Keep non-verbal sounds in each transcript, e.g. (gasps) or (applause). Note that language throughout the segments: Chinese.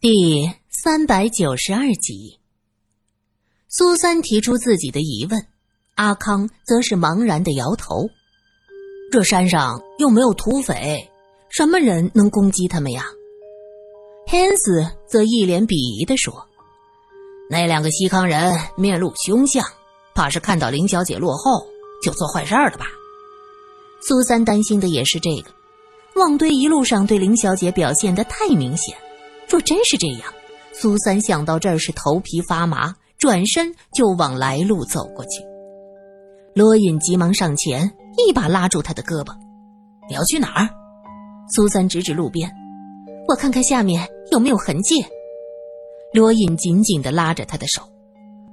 第三百九十二集，苏三提出自己的疑问，阿康则是茫然的摇头。这山上又没有土匪，什么人能攻击他们呀？汉斯则一脸鄙夷的说：“那两个西康人面露凶相，怕是看到林小姐落后就做坏事了吧？”苏三担心的也是这个。旺堆一路上对林小姐表现的太明显。若真是这样，苏三想到这儿是头皮发麻，转身就往来路走过去。罗隐急忙上前，一把拉住他的胳膊：“你要去哪儿？”苏三指指路边：“我看看下面有没有痕迹。”罗隐紧紧地拉着他的手：“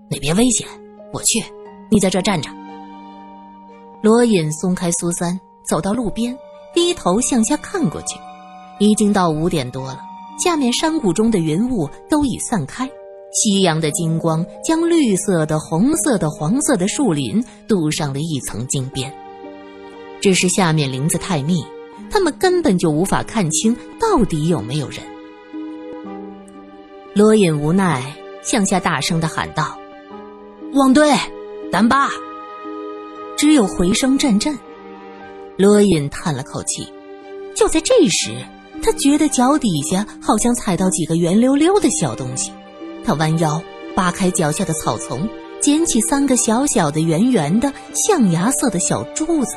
那边危险，我去，你在这站着。”罗隐松开苏三，走到路边，低头向下看过去，已经到五点多了。下面山谷中的云雾都已散开，夕阳的金光将绿色的、红色的、黄色的树林镀上了一层金边。只是下面林子太密，他们根本就无法看清到底有没有人。罗隐无奈向下大声的喊道：“汪队，丹巴！”只有回声阵阵。罗隐叹了口气。就在这时。他觉得脚底下好像踩到几个圆溜溜的小东西，他弯腰扒开脚下的草丛，捡起三个小小的、圆圆的、象牙色的小珠子。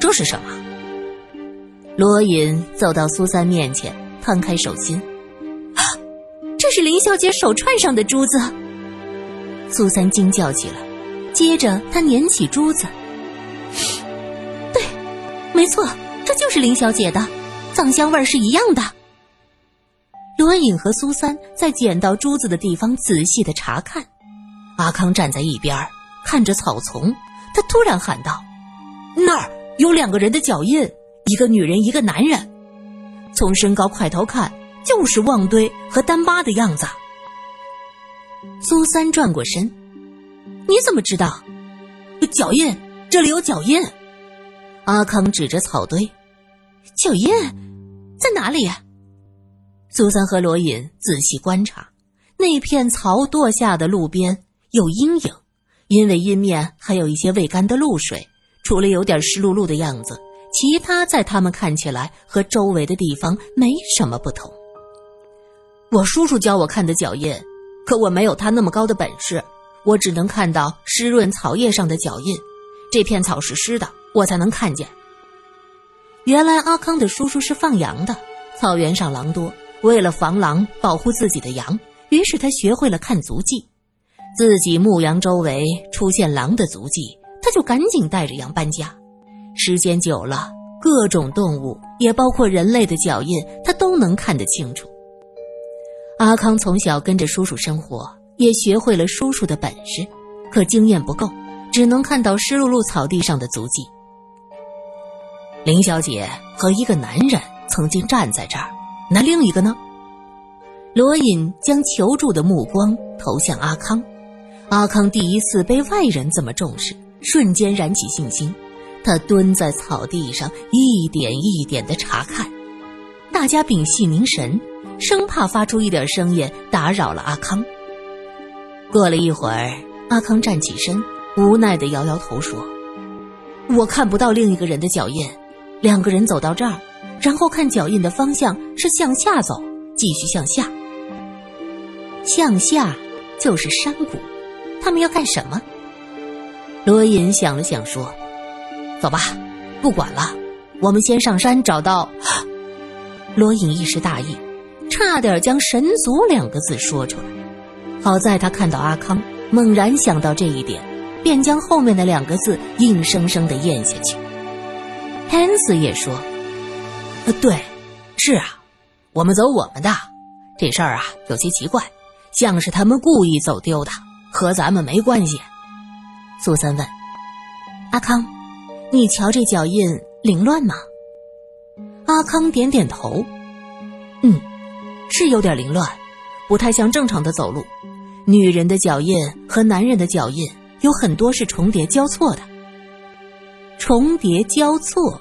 这是什么？罗隐走到苏三面前，摊开手心，啊，这是林小姐手串上的珠子。苏三惊叫起来，接着他捻起珠子，对，没错，这就是林小姐的。藏香味是一样的。罗隐和苏三在捡到珠子的地方仔细的查看，阿康站在一边看着草丛，他突然喊道：“那儿有两个人的脚印，一个女人，一个男人。从身高块头看，就是旺堆和丹巴的样子。”苏三转过身：“你怎么知道？脚印，这里有脚印。”阿康指着草堆：“脚印。”在哪里呀？苏三和罗隐仔细观察，那片草垛下的路边有阴影，因为阴面还有一些未干的露水，除了有点湿漉漉的样子，其他在他们看起来和周围的地方没什么不同。我叔叔教我看的脚印，可我没有他那么高的本事，我只能看到湿润草叶上的脚印，这片草是湿的，我才能看见。原来阿康的叔叔是放羊的，草原上狼多，为了防狼，保护自己的羊，于是他学会了看足迹。自己牧羊周围出现狼的足迹，他就赶紧带着羊搬家。时间久了，各种动物，也包括人类的脚印，他都能看得清楚。阿康从小跟着叔叔生活，也学会了叔叔的本事，可经验不够，只能看到湿漉漉草地上的足迹。林小姐和一个男人曾经站在这儿，那另一个呢？罗隐将求助的目光投向阿康。阿康第一次被外人这么重视，瞬间燃起信心。他蹲在草地上，一点一点的查看。大家屏气凝神，生怕发出一点声音打扰了阿康。过了一会儿，阿康站起身，无奈的摇摇头说：“我看不到另一个人的脚印。”两个人走到这儿，然后看脚印的方向是向下走，继续向下。向下就是山谷，他们要干什么？罗隐想了想说：“走吧，不管了，我们先上山找到。” (gasps) 罗隐一时大意，差点将“神族”两个字说出来。好在他看到阿康，猛然想到这一点，便将后面的两个字硬生生的咽下去。汉斯也说：“呃，对，是啊，我们走我们的。这事儿啊，有些奇怪，像是他们故意走丢的，和咱们没关系。”苏三问：“阿康，你瞧这脚印凌乱吗？”阿康点点头：“嗯，是有点凌乱，不太像正常的走路。女人的脚印和男人的脚印有很多是重叠交错的。重叠交错。”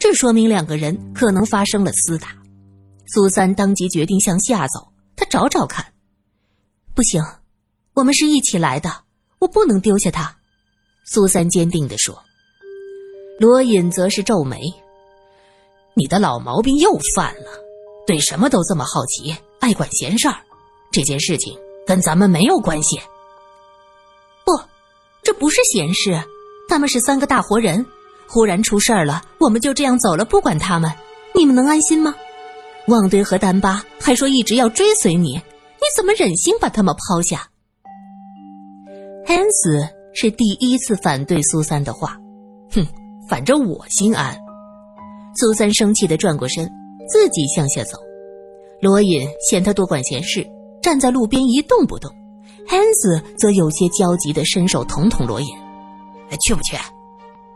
这说明两个人可能发生了厮打，苏三当即决定向下走，他找找看。不行，我们是一起来的，我不能丢下他。苏三坚定地说。罗隐则是皱眉：“你的老毛病又犯了，对什么都这么好奇，爱管闲事儿。这件事情跟咱们没有关系。不，这不是闲事，他们是三个大活人，忽然出事儿了，我们就这样走了，不管他们，你们能安心吗？旺堆和丹巴还说一直要追随你，你怎么忍心把他们抛下？”汉斯是第一次反对苏三的话，哼。反正我心安。苏三生气的转过身，自己向下走。罗隐嫌他多管闲事，站在路边一动不动。汉斯则有些焦急的伸手捅捅罗隐：“去不去？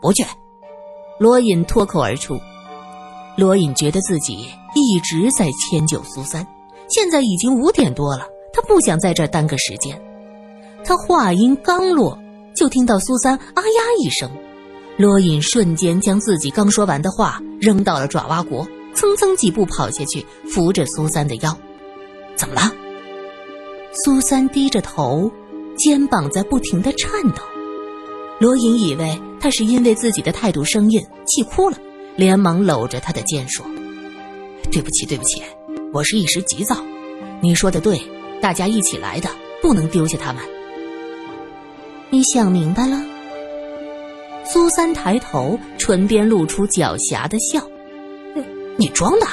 不去。”罗隐脱口而出。罗隐觉得自己一直在迁就苏三，现在已经五点多了，他不想在这儿耽搁时间。他话音刚落，就听到苏三“啊呀”一声。罗隐瞬间将自己刚说完的话扔到了爪哇国，蹭蹭几步跑下去，扶着苏三的腰。怎么了？苏三低着头，肩膀在不停的颤抖。罗隐以为他是因为自己的态度生硬气哭了，连忙搂着他的肩说：“对不起，对不起，我是一时急躁。你说的对，大家一起来的，不能丢下他们。你想明白了。”苏三抬头，唇边露出狡黠的笑：“你装的。”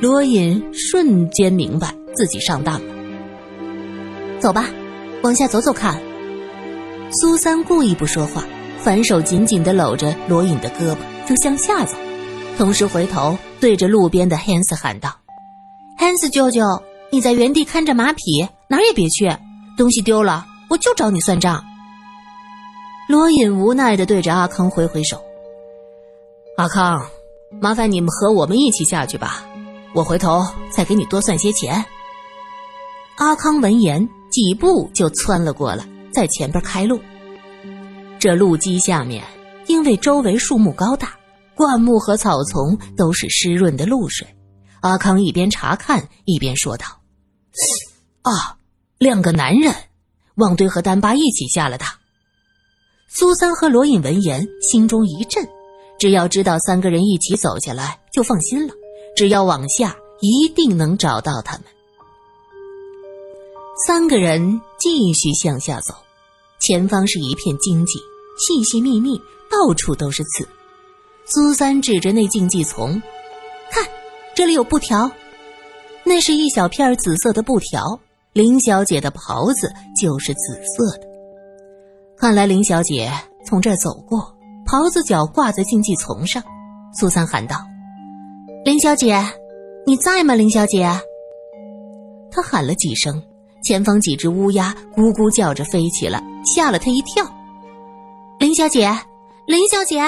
罗隐瞬间明白自己上当了。走吧，往下走走看。苏三故意不说话，反手紧紧的搂着罗隐的胳膊，就向下走，同时回头对着路边的汉斯喊道：“汉斯舅舅，你在原地看着马匹，哪儿也别去。东西丢了，我就找你算账。”罗隐无奈的对着阿康挥挥手：“阿康，麻烦你们和我们一起下去吧，我回头再给你多算些钱。”阿康闻言，几步就窜了过来，在前边开路。这路基下面，因为周围树木高大，灌木和草丛都是湿润的露水。阿康一边查看，一边说道：“啊，两个男人，旺堆和丹巴一起下了的。”苏三和罗隐闻言，心中一震，只要知道三个人一起走下来，就放心了。只要往下，一定能找到他们。三个人继续向下走，前方是一片荆棘，细细密密，到处都是刺。苏三指着那荆棘丛，看，这里有布条，那是一小片紫色的布条。林小姐的袍子就是紫色的。看来林小姐从这儿走过，袍子角挂在荆棘丛上。苏三喊道：“林小姐，你在吗？林小姐。”他喊了几声，前方几只乌鸦咕咕叫着飞起来，吓了他一跳。林小姐，林小姐。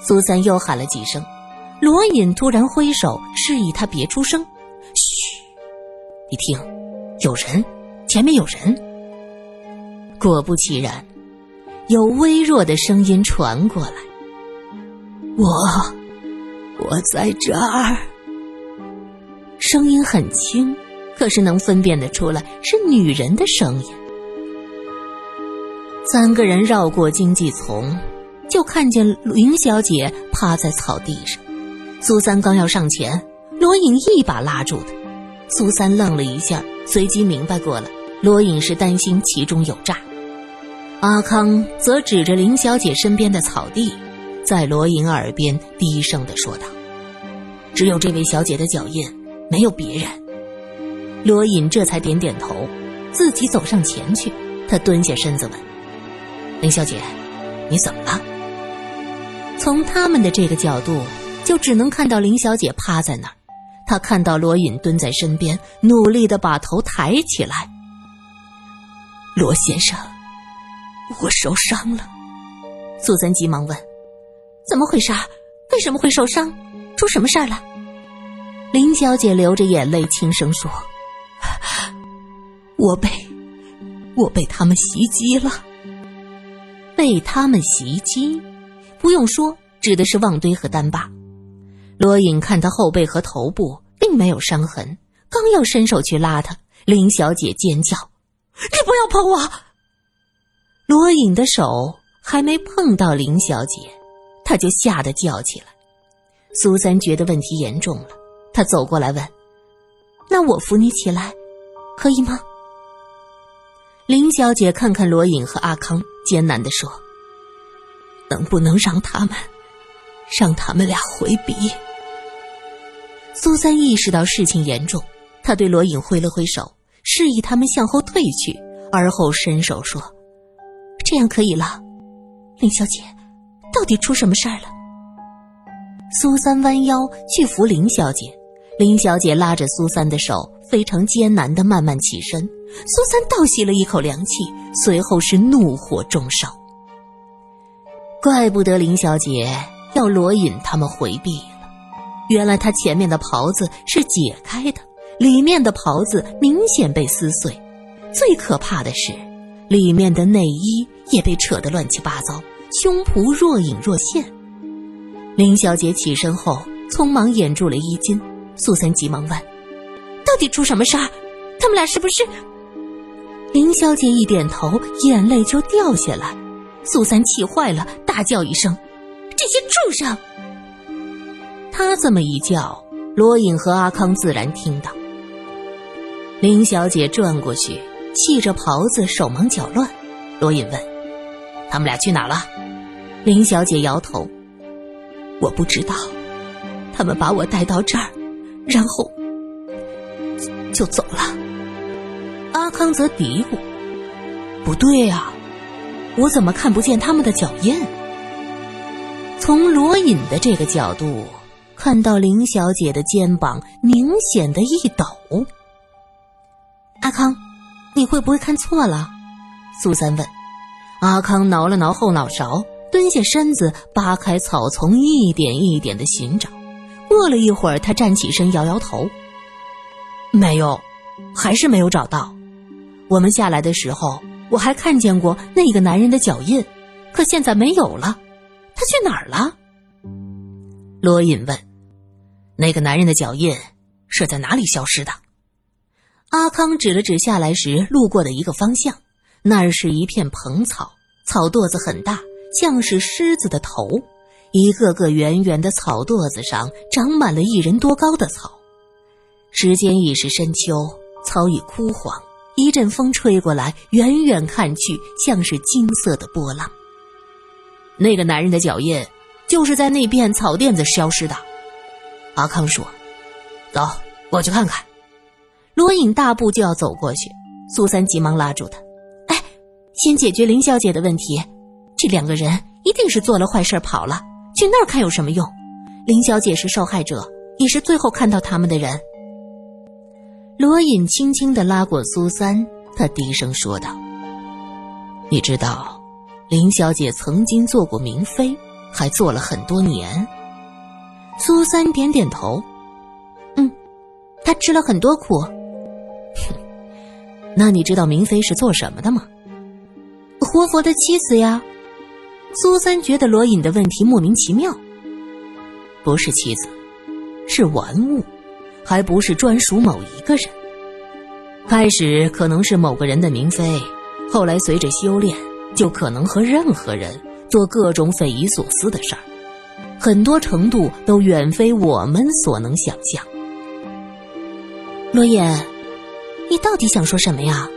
苏三又喊了几声，罗隐突然挥手示意他别出声：“嘘，你听，有人，前面有人。”果不其然，有微弱的声音传过来：“我，我在这儿。”声音很轻，可是能分辨得出来是女人的声音。三个人绕过荆棘丛，就看见林小姐趴在草地上。苏三刚要上前，罗隐一把拉住他。苏三愣了一下，随即明白过来，罗隐是担心其中有诈。阿康则指着林小姐身边的草地，在罗隐耳边低声的说道：“只有这位小姐的脚印，没有别人。”罗隐这才点点头，自己走上前去。他蹲下身子问：“林小姐，你怎么了？”从他们的这个角度，就只能看到林小姐趴在那儿。他看到罗隐蹲在身边，努力的把头抬起来。罗先生。我受伤了，苏三急忙问：“怎么回事？为什么会受伤？出什么事儿了？”林小姐流着眼泪轻声说：“我被，我被他们袭击了。被他们袭击，不用说，指的是旺堆和丹巴。罗隐看他后背和头部并没有伤痕，刚要伸手去拉他，林小姐尖叫：“你不要碰我！”罗隐的手还没碰到林小姐，她就吓得叫起来。苏三觉得问题严重了，他走过来问：“那我扶你起来，可以吗？”林小姐看看罗隐和阿康，艰难地说：“能不能让他们，让他们俩回避？”苏三意识到事情严重，他对罗隐挥了挥手，示意他们向后退去，而后伸手说：“这样可以了。”林小姐，到底出什么事儿了？苏三弯腰去扶林小姐，林小姐拉着苏三的手，非常艰难的慢慢起身。苏三倒吸了一口凉气，随后是怒火中烧。怪不得林小姐要罗隐他们回避了，原来她前面的袍子是解开的，里面的袍子明显被撕碎。最可怕的是，里面的内衣也被扯得乱七八糟，胸脯若隐若现。林小姐起身后，匆忙掩住了衣襟。苏三急忙问：“到底出什么事儿？他们俩是不是？”林小姐一点头，眼泪就掉下来。苏三气坏了，大叫一声：“这些畜生！”他这么一叫，罗隐和阿康自然听到。林小姐转过去，系着袍子，手忙脚乱。罗隐问：“他们俩去哪了？”林小姐摇头：“我不知道。他们把我带到这儿，然后就走了。”阿康则嘀咕：“不对呀，我怎么看不见他们的脚印？”从罗隐的这个角度看到林小姐的肩膀明显的一抖。阿康，你会不会看错了？苏三问。阿康挠了挠后脑勺，蹲下身子扒开草丛，一点一点的寻找。过了一会儿，他站起身，摇摇头：“没有，还是没有找到。”我们下来的时候，我还看见过那个男人的脚印，可现在没有了。他去哪儿了？罗隐问。那个男人的脚印是在哪里消失的？阿康指了指下来时路过的一个方向，那儿是一片蓬草，草垛子很大，像是狮子的头，一个个圆圆的草垛子上长满了一人多高的草。时间已是深秋，草已枯黄。一阵风吹过来，远远看去像是金色的波浪。那个男人的脚印就是在那片草甸子消失的。阿康说：“走，我去看看。”罗隐大步就要走过去，苏三急忙拉住他：“哎，先解决林小姐的问题。这两个人一定是做了坏事跑了，去那儿看有什么用？林小姐是受害者，也是最后看到他们的人。”罗隐轻轻的拉过苏三，他低声说道：“你知道，林小姐曾经做过明妃，还做了很多年。”苏三点点头：“嗯，她吃了很多苦。”“哼，那你知道明妃是做什么的吗？”“活佛的妻子呀。”苏三觉得罗隐的问题莫名其妙。“不是妻子，是玩物。”还不是专属某一个人。开始可能是某个人的明妃，后来随着修炼，就可能和任何人做各种匪夷所思的事儿，很多程度都远非我们所能想象。罗隐，你到底想说什么呀？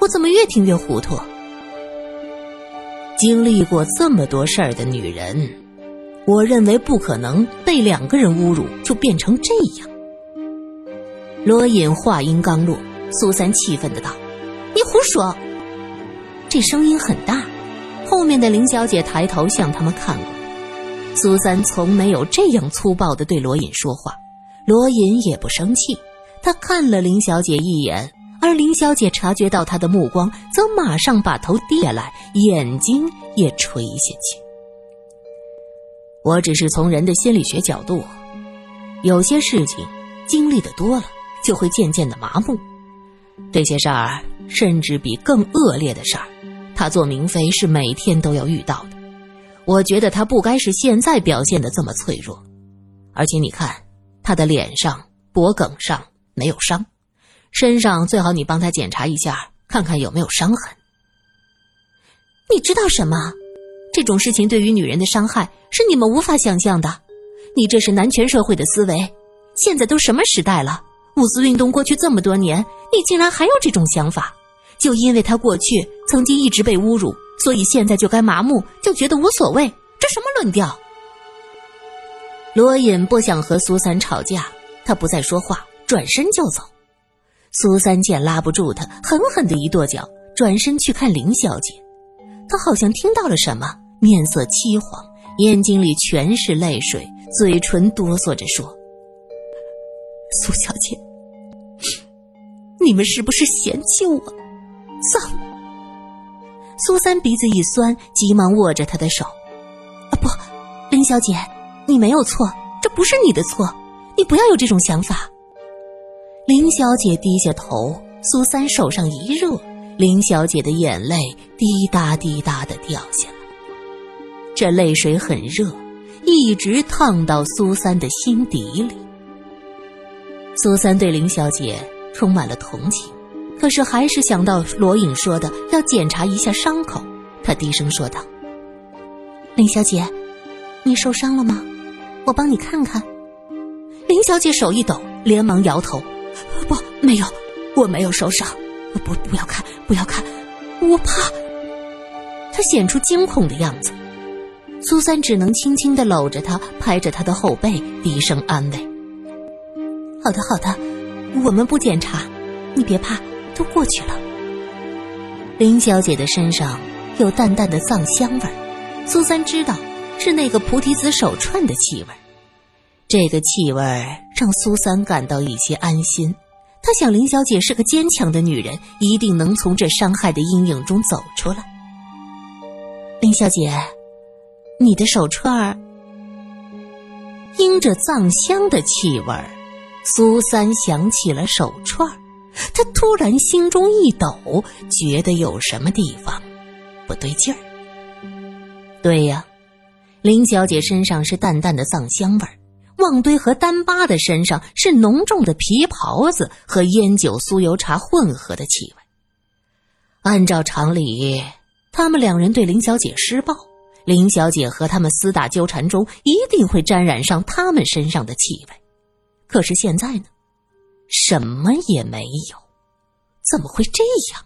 我怎么越听越糊涂？经历过这么多事儿的女人，我认为不可能被两个人侮辱就变成这样。罗隐话音刚落，苏三气愤的道：“你胡说！”这声音很大，后面的林小姐抬头向他们看过。苏三从没有这样粗暴的对罗隐说话，罗隐也不生气。他看了林小姐一眼，而林小姐察觉到他的目光，则马上把头低下来，眼睛也垂下去。我只是从人的心理学角度，有些事情经历的多了。就会渐渐的麻木，这些事儿甚至比更恶劣的事儿，他做明妃是每天都要遇到的。我觉得他不该是现在表现的这么脆弱，而且你看，他的脸上脖颈上没有伤，身上最好你帮他检查一下，看看有没有伤痕。你知道什么？这种事情对于女人的伤害是你们无法想象的。你这是男权社会的思维。现在都什么时代了？五四运动过去这么多年，你竟然还有这种想法？就因为他过去曾经一直被侮辱，所以现在就该麻木，就觉得无所谓？这什么论调？罗隐不想和苏三吵架，他不再说话，转身就走。苏三见拉不住他，狠狠的一跺脚，转身去看林小姐。他好像听到了什么，面色凄黄，眼睛里全是泪水，嘴唇哆嗦着说：“苏小姐，你们是不是嫌弃我脏？”苏三鼻子一酸，急忙握着他的手：“啊，不，林小姐，你没有错，这不是你的错，你不要有这种想法。”林小姐低下头，苏三手上一热。林小姐的眼泪滴答滴答的掉下来，这泪水很热，一直烫到苏三的心底里。苏三对林小姐充满了同情，可是还是想到罗颖说的要检查一下伤口，他低声说道：“林小姐，你受伤了吗？我帮你看看。”林小姐手一抖，连忙摇头：“，没有，我没有受伤。”不，不要看，不要看，我怕。他显出惊恐的样子，苏三只能轻轻的搂着他，拍着他的后背，低声安慰：“好的，好的，我们不检查，你别怕，都过去了。”林小姐的身上有淡淡的藏香味儿，苏三知道是那个菩提子手串的气味这个气味让苏三感到一些安心。他想，林小姐是个坚强的女人，一定能从这伤害的阴影中走出来。林小姐，你的手串儿，因着藏香的气味儿，苏三想起了手串儿，他突然心中一抖，觉得有什么地方不对劲儿。对呀，林小姐身上是淡淡的藏香味儿。旺堆和丹巴的身上是浓重的皮袍子和烟酒酥油茶混合的气味。按照常理，他们两人对林小姐施暴，林小姐和他们厮打纠缠中一定会沾染上他们身上的气味。可是现在呢，什么也没有，怎么会这样？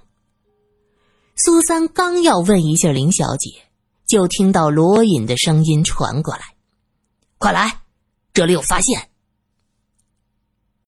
苏三刚要问一下林小姐，就听到罗隐的声音传过来：“快来！”这里有发现。